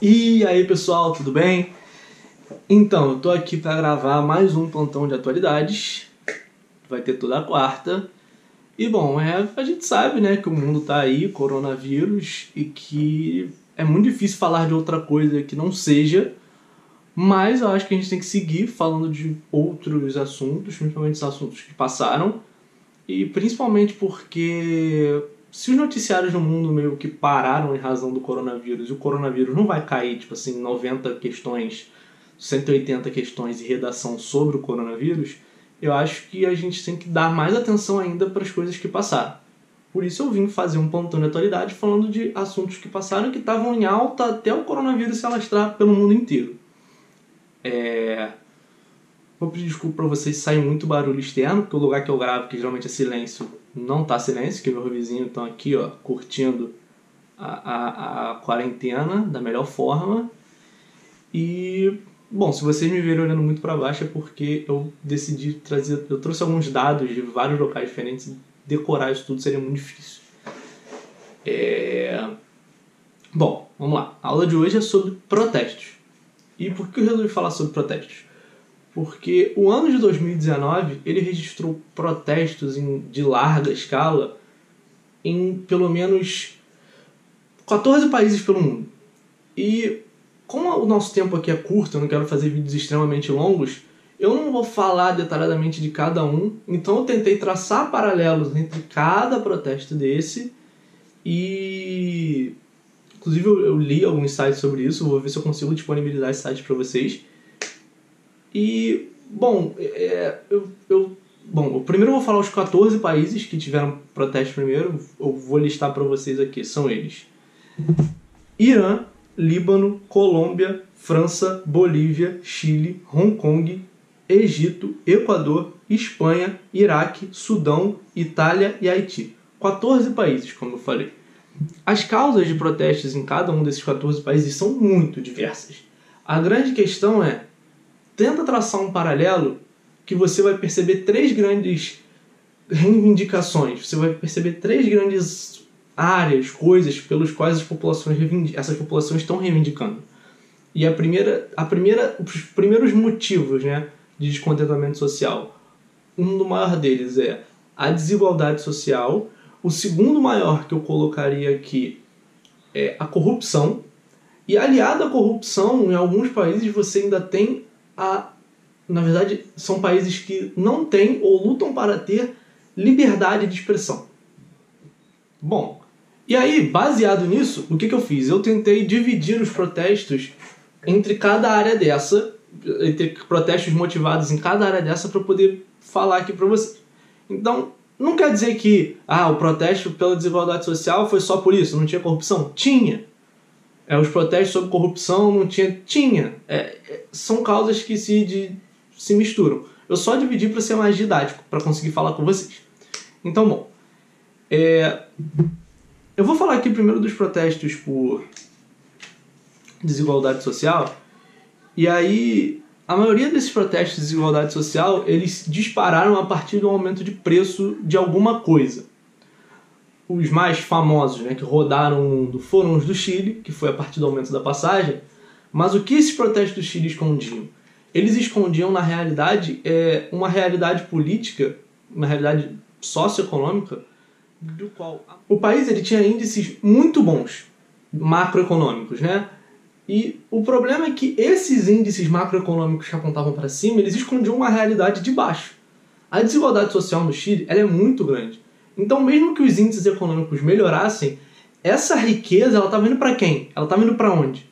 E aí pessoal, tudo bem? Então, eu tô aqui para gravar mais um plantão de atualidades. Vai ter toda a quarta. E bom, é, a gente sabe, né, que o mundo tá aí, coronavírus, e que é muito difícil falar de outra coisa que não seja. Mas eu acho que a gente tem que seguir falando de outros assuntos, principalmente os assuntos que passaram. E principalmente porque se os noticiários no mundo meio que pararam em razão do coronavírus e o coronavírus não vai cair, tipo assim, 90 questões, 180 questões e redação sobre o coronavírus, eu acho que a gente tem que dar mais atenção ainda para as coisas que passaram. Por isso eu vim fazer um plantão de atualidade falando de assuntos que passaram que estavam em alta até o coronavírus se alastrar pelo mundo inteiro. É... Vou pedir desculpa para vocês se sair muito barulho externo, porque o lugar que eu gravo, que geralmente é silêncio, não tá silêncio, que meus vizinhos estão aqui, ó, curtindo a, a, a quarentena da melhor forma. E, bom, se vocês me verem olhando muito para baixo é porque eu decidi trazer, eu trouxe alguns dados de vários locais diferentes decorar isso tudo seria muito difícil. É... Bom, vamos lá. A aula de hoje é sobre protestos. E por que eu resolvi falar sobre protestos? Porque o ano de 2019 ele registrou protestos em, de larga escala em pelo menos 14 países pelo mundo. E como o nosso tempo aqui é curto, eu não quero fazer vídeos extremamente longos, eu não vou falar detalhadamente de cada um, então eu tentei traçar paralelos entre cada protesto desse e inclusive eu, li alguns sites sobre isso, vou ver se eu consigo disponibilizar esses sites para vocês. E, bom, é, eu, eu, bom, primeiro eu vou falar os 14 países que tiveram protesto primeiro. Eu vou listar para vocês aqui. São eles: Irã, Líbano, Colômbia, França, Bolívia, Chile, Hong Kong, Egito, Equador, Espanha, Iraque, Sudão, Itália e Haiti. 14 países, como eu falei. As causas de protestos em cada um desses 14 países são muito diversas. A grande questão é tenta traçar um paralelo que você vai perceber três grandes reivindicações, você vai perceber três grandes áreas, coisas pelos quais as populações essas populações estão reivindicando. E a primeira, a primeira, os primeiros motivos, né, de descontentamento social, um do maior deles é a desigualdade social. O segundo maior que eu colocaria aqui é a corrupção. E aliado à corrupção, em alguns países você ainda tem a. Na verdade, são países que não têm ou lutam para ter liberdade de expressão. Bom, e aí, baseado nisso, o que, que eu fiz? Eu tentei dividir os protestos entre cada área dessa, entre protestos motivados em cada área dessa, para poder falar aqui para vocês. Então, não quer dizer que ah, o protesto pela desigualdade social foi só por isso, não tinha corrupção? Tinha. É, os protestos sobre corrupção não tinha. Tinha. É, é, são causas que se, de, se misturam. Eu só dividi para ser mais didático, para conseguir falar com vocês. Então, bom. É, eu vou falar aqui primeiro dos protestos por desigualdade social. E aí, a maioria desses protestos de desigualdade social, eles dispararam a partir do aumento de preço de alguma coisa os mais famosos né, que rodaram o mundo foram os do Chile, que foi a partir do aumento da passagem. Mas o que esses protestos do Chile escondiam? Eles escondiam, na realidade, é, uma realidade política, uma realidade socioeconômica, do qual o país ele tinha índices muito bons macroeconômicos, né? E o problema é que esses índices macroeconômicos que apontavam para cima, eles escondiam uma realidade de baixo. A desigualdade social no Chile ela é muito grande. Então, mesmo que os índices econômicos melhorassem, essa riqueza ela estava indo para quem? Ela estava indo para onde?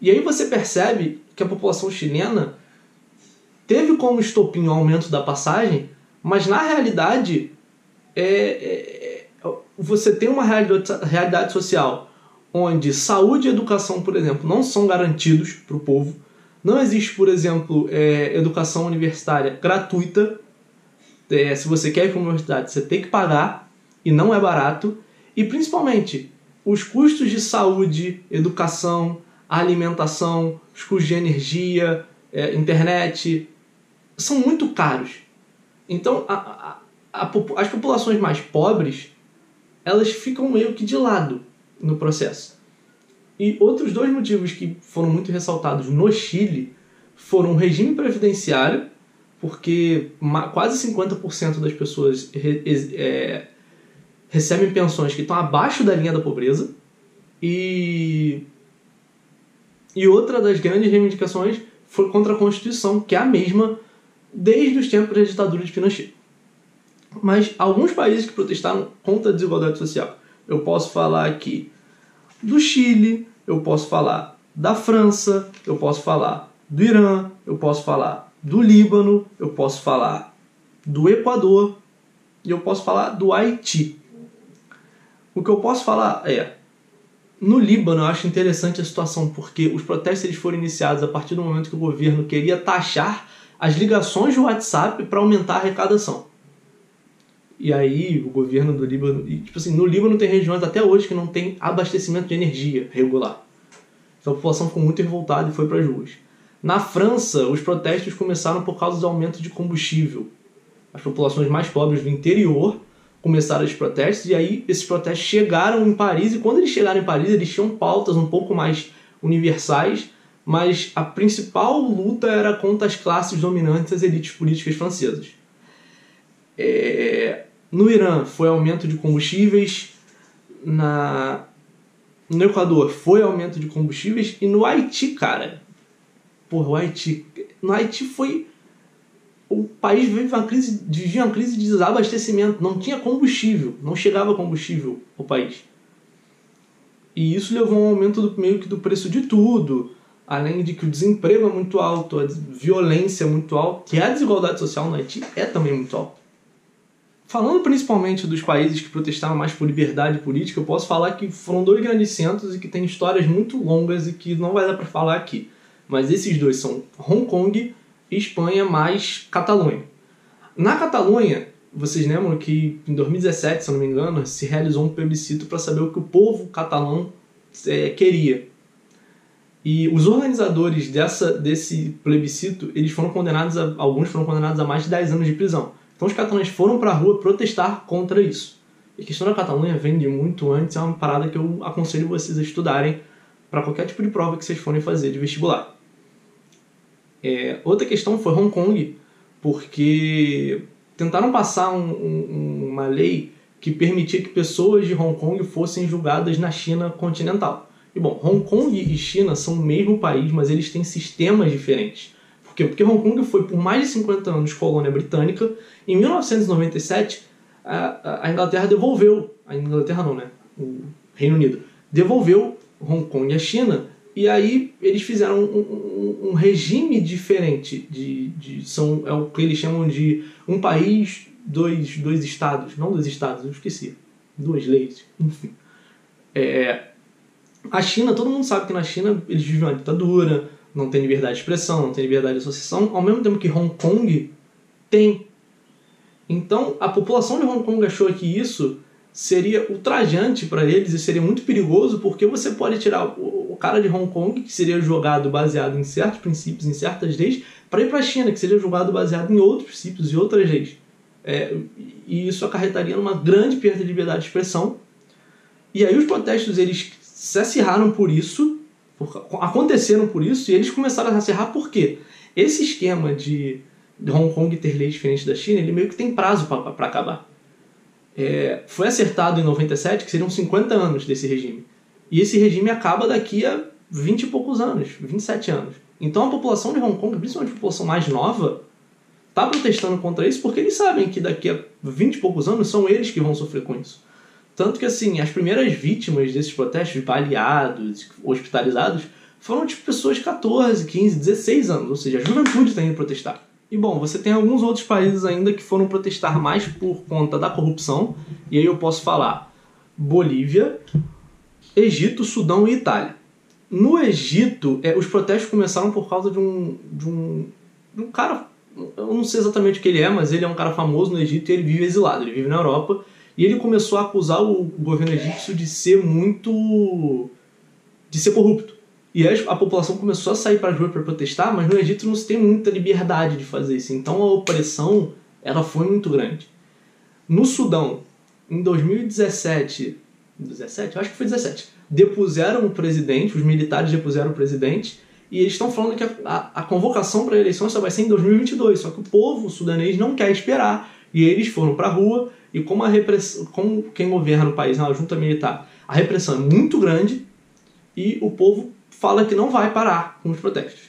E aí você percebe que a população chilena teve como estopim o aumento da passagem, mas na realidade é, é, é você tem uma realidade, social onde saúde e educação, por exemplo, não são garantidos para o povo. Não existe, por exemplo, é, educação universitária gratuita é, se você quer ir para uma universidade, você tem que pagar e não é barato. E principalmente, os custos de saúde, educação, alimentação, os custos de energia, é, internet, são muito caros. Então, a, a, a, as populações mais pobres, elas ficam meio que de lado no processo. E outros dois motivos que foram muito ressaltados no Chile foram o regime previdenciário, porque quase 50% das pessoas é, recebem pensões que estão abaixo da linha da pobreza, e, e outra das grandes reivindicações foi contra a Constituição, que é a mesma desde os tempos da ditadura de Pinochet. Mas alguns países que protestaram contra a desigualdade social, eu posso falar aqui do Chile, eu posso falar da França, eu posso falar do Irã, eu posso falar do Líbano, eu posso falar do Equador e eu posso falar do Haiti. O que eu posso falar é no Líbano, eu acho interessante a situação, porque os protestos eles foram iniciados a partir do momento que o governo queria taxar as ligações de WhatsApp para aumentar a arrecadação. E aí o governo do Líbano, e, tipo assim, no Líbano tem regiões até hoje que não tem abastecimento de energia regular. Então a população ficou muito revoltada e foi para as ruas. Na França, os protestos começaram por causa do aumento de combustível. As populações mais pobres do interior começaram os protestos e aí esses protestos chegaram em Paris e quando eles chegaram em Paris eles tinham pautas um pouco mais universais, mas a principal luta era contra as classes dominantes, as elites políticas francesas. É... No Irã foi aumento de combustíveis, na... no Equador foi aumento de combustíveis e no Haiti, cara, porra, o Haiti, no Haiti foi o país vive uma crise, vivia uma crise de desabastecimento, não tinha combustível, não chegava combustível ao país. E isso levou a um aumento do, meio que do preço de tudo, além de que o desemprego é muito alto, a violência é muito alta, e a desigualdade social no Haiti é também muito alta. Falando principalmente dos países que protestaram mais por liberdade política, eu posso falar que foram dois grandes centros e que têm histórias muito longas e que não vai dar para falar aqui. Mas esses dois são Hong Kong Espanha mais Catalunha. Na Catalunha, vocês lembram que em 2017, se não me engano, se realizou um plebiscito para saber o que o povo catalão é, queria. E os organizadores dessa, desse plebiscito, eles foram condenados a, alguns foram condenados a mais de 10 anos de prisão. Então os catalães foram para a rua protestar contra isso. E a questão da Catalunha vem de muito antes, é uma parada que eu aconselho vocês a estudarem para qualquer tipo de prova que vocês forem fazer de vestibular. É, outra questão foi Hong Kong, porque tentaram passar um, um, uma lei que permitia que pessoas de Hong Kong fossem julgadas na China continental. E bom, Hong Kong e China são o mesmo país, mas eles têm sistemas diferentes. Por quê? Porque Hong Kong foi por mais de 50 anos colônia britânica. Em 1997, a, a Inglaterra devolveu, a Inglaterra não, né? O Reino Unido devolveu Hong Kong à China e aí eles fizeram um, um, um regime diferente de, de são é o que eles chamam de um país dois dois estados não dois estados eu esqueci duas leis enfim. É, a China todo mundo sabe que na China eles vivem uma ditadura não tem liberdade de expressão não tem liberdade de associação ao mesmo tempo que Hong Kong tem. Então a população de Hong Kong achou que isso seria ultrajante para eles e seria muito perigoso porque você pode tirar o, cara de Hong Kong, que seria jogado baseado em certos princípios, em certas leis, para ir para a China, que seria jogado baseado em outros princípios e outras leis. É, e isso acarretaria numa grande perda de liberdade de expressão. E aí os protestos eles se acirraram por isso, por, aconteceram por isso, e eles começaram a se acirrar por quê? Esse esquema de, de Hong Kong ter leis diferentes da China, ele meio que tem prazo para acabar é, foi acertado em 97 que seriam 50 anos desse regime. E esse regime acaba daqui a 20 e poucos anos, 27 anos. Então a população de Hong Kong, principalmente a população mais nova, está protestando contra isso porque eles sabem que daqui a 20 e poucos anos são eles que vão sofrer com isso. Tanto que assim, as primeiras vítimas desses protestos, baleados, hospitalizados, foram tipo pessoas de 14, 15, 16 anos, ou seja, a juventude está indo protestar. E bom, você tem alguns outros países ainda que foram protestar mais por conta da corrupção, e aí eu posso falar Bolívia, Egito, Sudão e Itália. No Egito, é, os protestos começaram por causa de um, de um, de um cara, eu não sei exatamente o que ele é, mas ele é um cara famoso no Egito e ele vive exilado, ele vive na Europa, e ele começou a acusar o governo egípcio de ser muito. de ser corrupto. E a população começou a sair para as ruas para protestar, mas no Egito não se tem muita liberdade de fazer isso. Então a opressão ela foi muito grande. No Sudão, em 2017, 17? Eu acho que foi 17. Depuseram o presidente, os militares depuseram o presidente, e eles estão falando que a, a, a convocação para a eleição só vai ser em 2022. Só que o povo sudanês não quer esperar. E eles foram para a rua, e como, a repressão, como quem governa no país, na junta militar, a repressão é muito grande, e o povo fala que não vai parar com os protestos.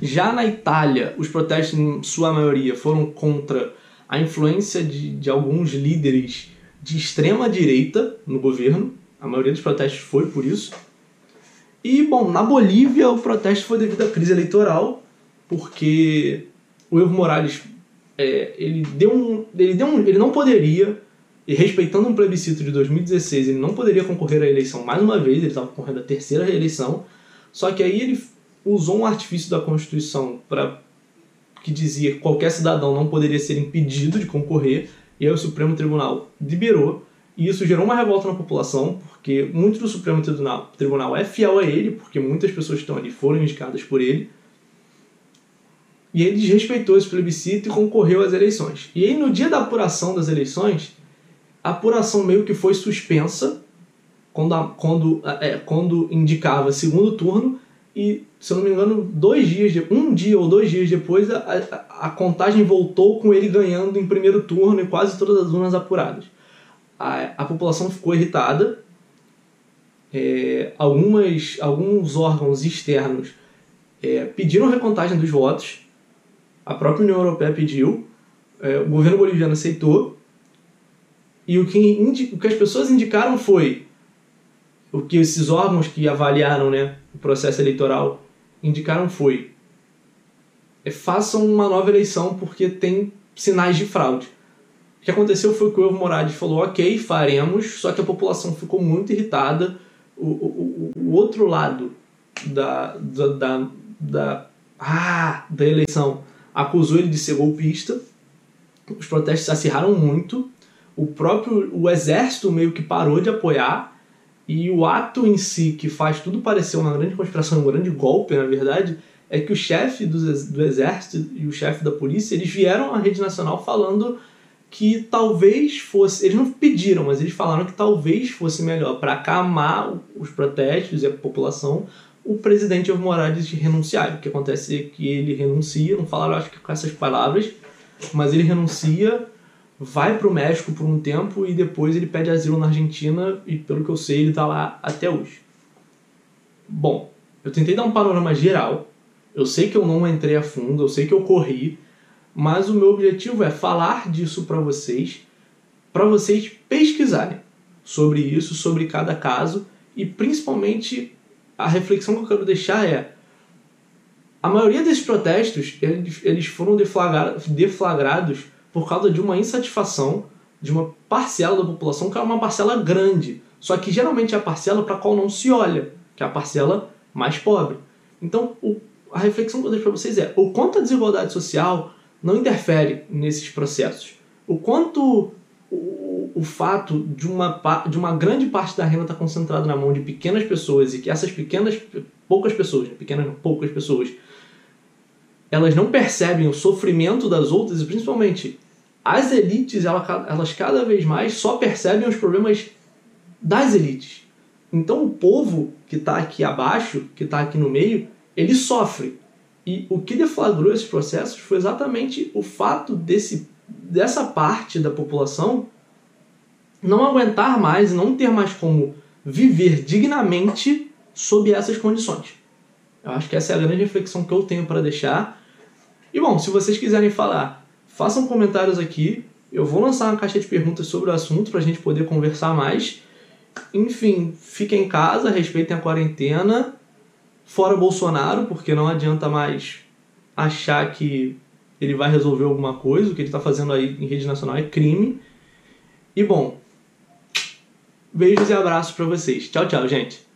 Já na Itália, os protestos, em sua maioria, foram contra a influência de, de alguns líderes de extrema direita no governo. A maioria dos protestos foi por isso. E, bom, na Bolívia o protesto foi devido à crise eleitoral, porque o Evo Morales é, ele deu um, ele deu um, ele não poderia e respeitando um plebiscito de 2016 ele não poderia concorrer à eleição mais uma vez ele estava concorrendo à terceira reeleição. Só que aí ele usou um artifício da Constituição para que dizia que qualquer cidadão não poderia ser impedido de concorrer, e aí o Supremo Tribunal liberou, e isso gerou uma revolta na população, porque muito do Supremo Tribunal, Tribunal é fiel a ele, porque muitas pessoas que estão ali foram indicadas por ele, e ele desrespeitou esse plebiscito e concorreu às eleições. E aí, no dia da apuração das eleições, a apuração meio que foi suspensa quando, a, quando, é, quando indicava segundo turno, e, se eu não me engano, dois dias, um dia ou dois dias depois, a, a, a, contagem voltou com ele ganhando em primeiro turno e quase todas as urnas apuradas. A, a população ficou irritada, é, algumas, alguns órgãos externos é, pediram recontagem dos votos, a própria União Europeia pediu, é, o governo boliviano aceitou, e o que, o que as pessoas indicaram foi o que esses órgãos que avaliaram né, o processo eleitoral indicaram foi é, façam uma nova eleição porque tem sinais de fraude. O que aconteceu foi que o Evo Morales falou, ok, faremos, só que a população ficou muito irritada. O, o, o outro lado da, da, da, da, ah, da eleição acusou ele de ser golpista. Os protestos se acirraram muito. O próprio o exército meio que parou de apoiar e o ato em si, que faz tudo parecer uma grande conspiração, um grande golpe, na verdade, é que o chefe do, do exército e o chefe da polícia, eles vieram à rede nacional falando que talvez fosse, eles não pediram, mas eles falaram que talvez fosse melhor para acalmar os protestos e a população o presidente Evo Morales renunciar. O que acontece é que ele renuncia, não falaram acho que com essas palavras, mas ele renuncia vai para o México por um tempo e depois ele pede asilo na Argentina e pelo que eu sei ele está lá até hoje. Bom, eu tentei dar um panorama geral. Eu sei que eu não entrei a fundo, eu sei que eu corri, mas o meu objetivo é falar disso para vocês, para vocês pesquisarem sobre isso, sobre cada caso e principalmente a reflexão que eu quero deixar é a maioria desses protestos eles foram deflagrados por causa de uma insatisfação de uma parcela da população que é uma parcela grande. Só que geralmente é a parcela para a qual não se olha, que é a parcela mais pobre. Então, o, a reflexão que eu deixo para vocês é o quanto a desigualdade social não interfere nesses processos. O quanto o, o fato de uma, de uma grande parte da renda estar tá concentrada na mão de pequenas pessoas e que essas pequenas, poucas pessoas, né, pequenas poucas pessoas, elas não percebem o sofrimento das outras e principalmente as elites, elas cada vez mais só percebem os problemas das elites. Então o povo que está aqui abaixo, que está aqui no meio, ele sofre. E o que deflagrou esses processos foi exatamente o fato desse, dessa parte da população não aguentar mais, não ter mais como viver dignamente sob essas condições. Eu acho que essa é a grande reflexão que eu tenho para deixar. E bom, se vocês quiserem falar, façam comentários aqui. Eu vou lançar uma caixa de perguntas sobre o assunto para a gente poder conversar mais. Enfim, fiquem em casa, respeitem a quarentena. Fora Bolsonaro, porque não adianta mais achar que ele vai resolver alguma coisa. O que ele está fazendo aí em rede nacional é crime. E bom, beijos e abraços para vocês. Tchau, tchau, gente.